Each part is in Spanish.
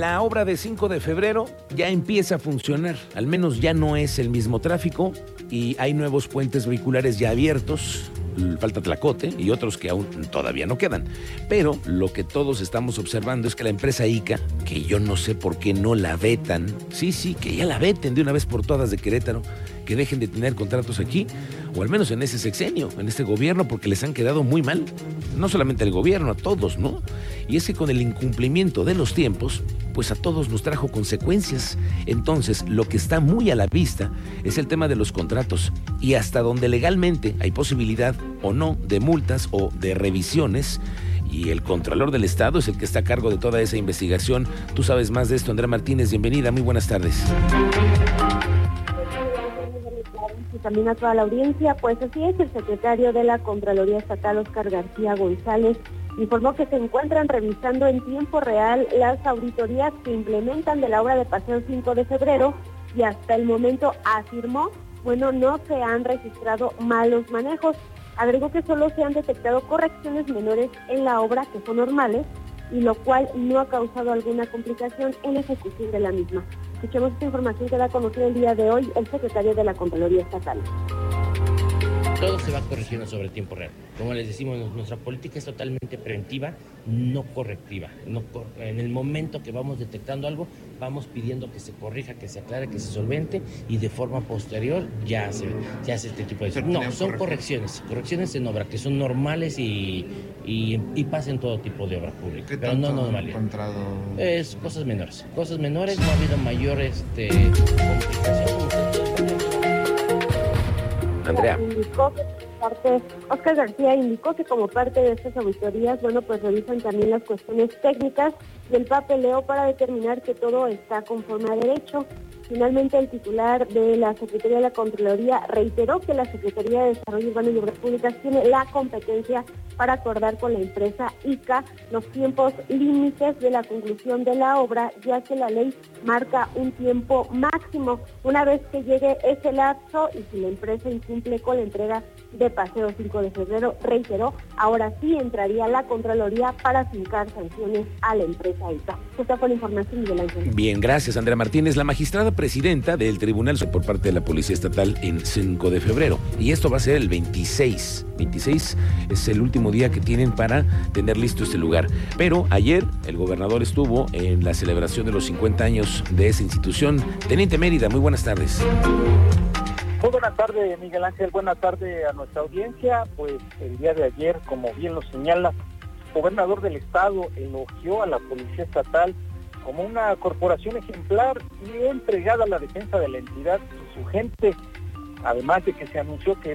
La obra de 5 de febrero ya empieza a funcionar, al menos ya no es el mismo tráfico y hay nuevos puentes vehiculares ya abiertos, falta Tlacote y otros que aún todavía no quedan. Pero lo que todos estamos observando es que la empresa ICA, que yo no sé por qué no la vetan, sí, sí, que ya la veten de una vez por todas de Querétaro, que dejen de tener contratos aquí, o al menos en ese sexenio, en este gobierno, porque les han quedado muy mal. No solamente al gobierno, a todos, ¿no? Y es que con el incumplimiento de los tiempos, pues a todos nos trajo consecuencias. Entonces, lo que está muy a la vista es el tema de los contratos y hasta donde legalmente hay posibilidad o no de multas o de revisiones. Y el Contralor del Estado es el que está a cargo de toda esa investigación. Tú sabes más de esto, Andrea Martínez. Bienvenida, muy buenas tardes y también a toda la audiencia. Pues así es, el secretario de la Contraloría Estatal, Oscar García González, informó que se encuentran revisando en tiempo real las auditorías que implementan de la obra de Paseo 5 de febrero y hasta el momento afirmó, bueno, no se han registrado malos manejos. Agregó que solo se han detectado correcciones menores en la obra que son normales y lo cual no ha causado alguna complicación en la ejecución de la misma. Escuchemos esta información que da a conocer el día de hoy el secretario de la Contraloría Estatal todo se va corrigiendo sobre el tiempo real. Como les decimos, nuestra política es totalmente preventiva, no correctiva. No en el momento que vamos detectando algo, vamos pidiendo que se corrija, que se aclare, que se solvente y de forma posterior ya se, ya hace este tipo de... No, son correcciones, correcciones en obra que son normales y, y, pasan todo tipo de obra pública, pero no normales. Es cosas menores, cosas menores, no ha habido mayor este, complicación Andrea. parte, Oscar García indicó que como parte de estas auditorías, bueno, pues revisan también las cuestiones técnicas del papeleo para determinar que todo está conforme a derecho. Finalmente, el titular de la Secretaría de la Contraloría reiteró que la Secretaría de Desarrollo Urbano y Obras Públicas tiene la competencia para acordar con la empresa ICA los tiempos límites de la conclusión de la obra, ya que la ley marca un tiempo máximo. Una vez que llegue ese lapso y si la empresa incumple con la entrega de Paseo 5 de febrero, reiteró, ahora sí entraría la Contraloría para fincar sanciones a la empresa ICA. Esta fue la información Bien, gracias Andrea Martínez. La magistrada presidenta del tribunal por parte de la Policía Estatal en 5 de febrero. Y esto va a ser el 26. 26 es el último día que tienen para tener listo este lugar. Pero ayer el gobernador estuvo en la celebración de los 50 años de esa institución. Teniente Mérida, muy buenas tardes. Muy buenas tardes, Miguel Ángel. Buenas tardes a nuestra audiencia. Pues el día de ayer, como bien lo señala, el gobernador del estado elogió a la Policía Estatal como una corporación ejemplar y entregada a la defensa de la entidad y su gente, además de que se anunció que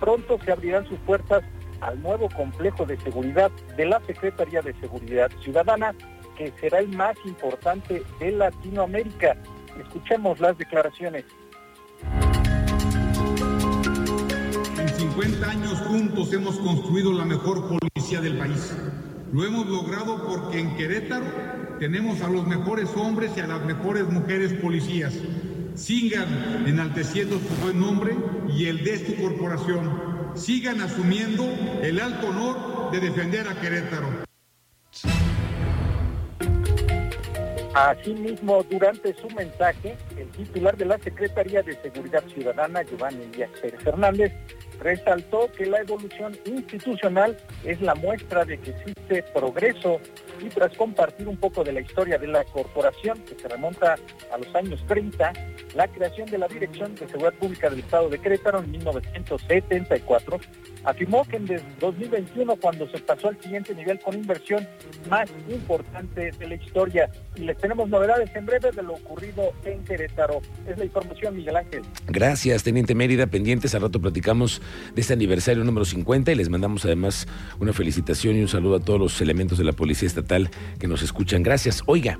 pronto se abrirán sus puertas al nuevo complejo de seguridad de la Secretaría de Seguridad Ciudadana, que será el más importante de Latinoamérica. Escuchemos las declaraciones. En 50 años juntos hemos construido la mejor policía del país. Lo hemos logrado porque en Querétaro tenemos a los mejores hombres y a las mejores mujeres policías. Sigan enalteciendo su buen nombre y el de su corporación. Sigan asumiendo el alto honor de defender a Querétaro. Asimismo, durante su mensaje, el titular de la Secretaría de Seguridad Ciudadana, Giovanni Díaz Pérez Hernández, resaltó que la evolución institucional es la muestra de que existe progreso y tras compartir un poco de la historia de la corporación que se remonta a los años 30, la creación de la Dirección de Seguridad Pública del Estado de Querétaro en 1974, afirmó que en 2021 cuando se pasó al siguiente nivel con inversión más importante de la historia les tenemos novedades en breve de lo ocurrido en Querétaro. Es la información, Miguel Ángel. Gracias, Teniente Mérida. Pendientes, al rato platicamos de este aniversario número 50 y les mandamos además una felicitación y un saludo a todos los elementos de la Policía Estatal que nos escuchan. Gracias. Oiga,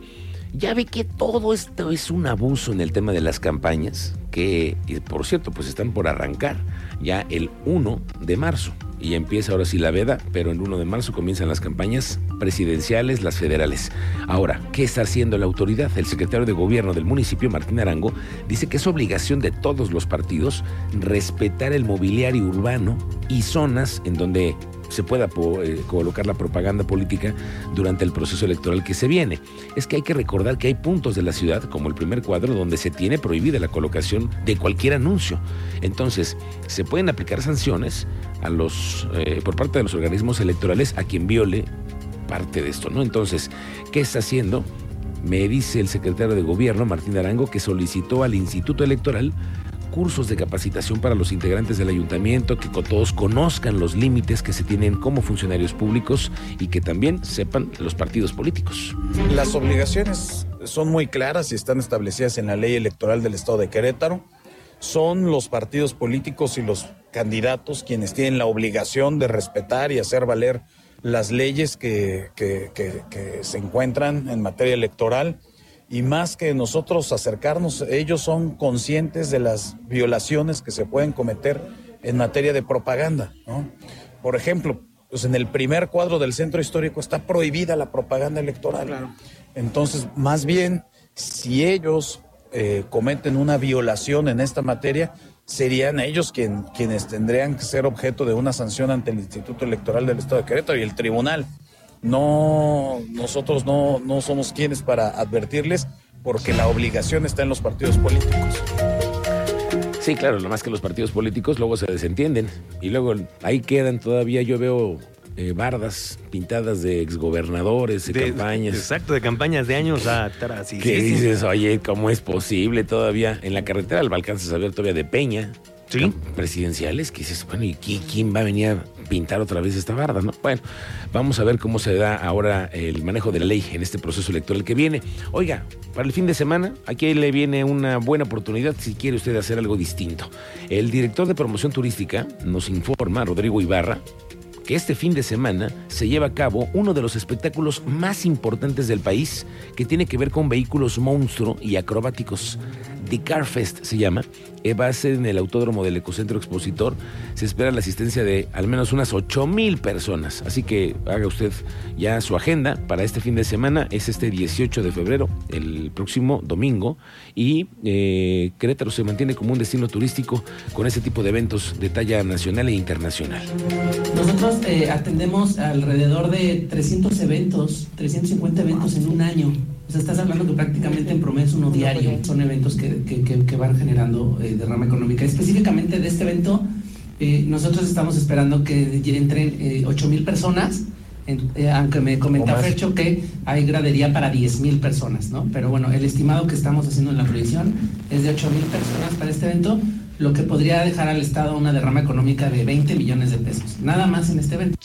ya ve que todo esto es un abuso en el tema de las campañas, que por cierto, pues están por arrancar ya el 1 de marzo y empieza ahora sí la veda, pero el 1 de marzo comienzan las campañas presidenciales, las federales. Ahora, ¿qué está haciendo la autoridad? El secretario de gobierno del municipio, Martín Arango, dice que es obligación de todos los partidos respetar el mobiliario urbano y zonas en donde se pueda eh, colocar la propaganda política durante el proceso electoral que se viene. Es que hay que recordar que hay puntos de la ciudad, como el primer cuadro, donde se tiene prohibida la colocación de cualquier anuncio. Entonces, se pueden aplicar sanciones a los, eh, por parte de los organismos electorales a quien viole parte de esto, ¿no? Entonces, ¿qué está haciendo? Me dice el secretario de Gobierno, Martín Arango, que solicitó al Instituto Electoral cursos de capacitación para los integrantes del ayuntamiento, que todos conozcan los límites que se tienen como funcionarios públicos y que también sepan los partidos políticos. Las obligaciones son muy claras y están establecidas en la ley electoral del Estado de Querétaro. Son los partidos políticos y los candidatos quienes tienen la obligación de respetar y hacer valer las leyes que, que se encuentran en materia electoral y más que nosotros acercarnos, ellos son conscientes de las violaciones que se pueden cometer en materia de propaganda. Por ejemplo, pues en el primer cuadro del centro histórico está prohibida la propaganda electoral. Entonces, más bien, si ellos eh, cometen una violación en esta materia, serían ellos quienes tendrían que ser objeto de una sanción ante el Instituto Electoral del Estado de Querétaro y el tribunal no, nosotros no, no somos quienes para advertirles porque la obligación está en los partidos políticos. Sí, claro, lo más que los partidos políticos luego se desentienden y luego ahí quedan todavía, yo veo eh, bardas pintadas de exgobernadores, de, campañas. Exacto, de campañas de años atrás. ¿Qué dices? Oye, ¿cómo es posible todavía? En la carretera al alcanzas a ver todavía de Peña. ¿Sí? Presidenciales, que dices, bueno, ¿y quién va a venir a pintar otra vez esta barda, ¿no? Bueno, vamos a ver cómo se da ahora el manejo de la ley en este proceso electoral que viene. Oiga, para el fin de semana, aquí le viene una buena oportunidad si quiere usted hacer algo distinto. El director de promoción turística nos informa, Rodrigo Ibarra, que este fin de semana se lleva a cabo uno de los espectáculos más importantes del país que tiene que ver con vehículos monstruo y acrobáticos. The Car Fest se llama, eh, va a ser en el Autódromo del Ecocentro Expositor. Se espera la asistencia de al menos unas 8 mil personas. Así que haga usted ya su agenda para este fin de semana. Es este 18 de febrero, el próximo domingo. Y eh, Querétaro se mantiene como un destino turístico con este tipo de eventos de talla nacional e internacional. Nosotros eh, atendemos alrededor de 300 eventos, 350 eventos en un año. O sea, estás hablando que prácticamente en promedio es uno diario. Son eventos que, que, van generando eh, derrama económica. Específicamente de este evento, eh, nosotros estamos esperando que entren eh, 8 mil personas. Eh, aunque me comenta Fercho que hay gradería para 10 mil personas, ¿no? Pero bueno, el estimado que estamos haciendo en la proyección es de 8 mil personas para este evento, lo que podría dejar al Estado una derrama económica de 20 millones de pesos, nada más en este evento.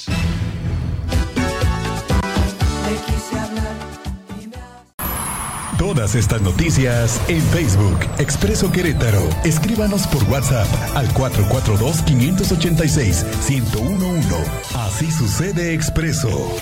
Todas estas noticias en Facebook, Expreso Querétaro. Escríbanos por WhatsApp al 442-586-1011. Así sucede Expreso.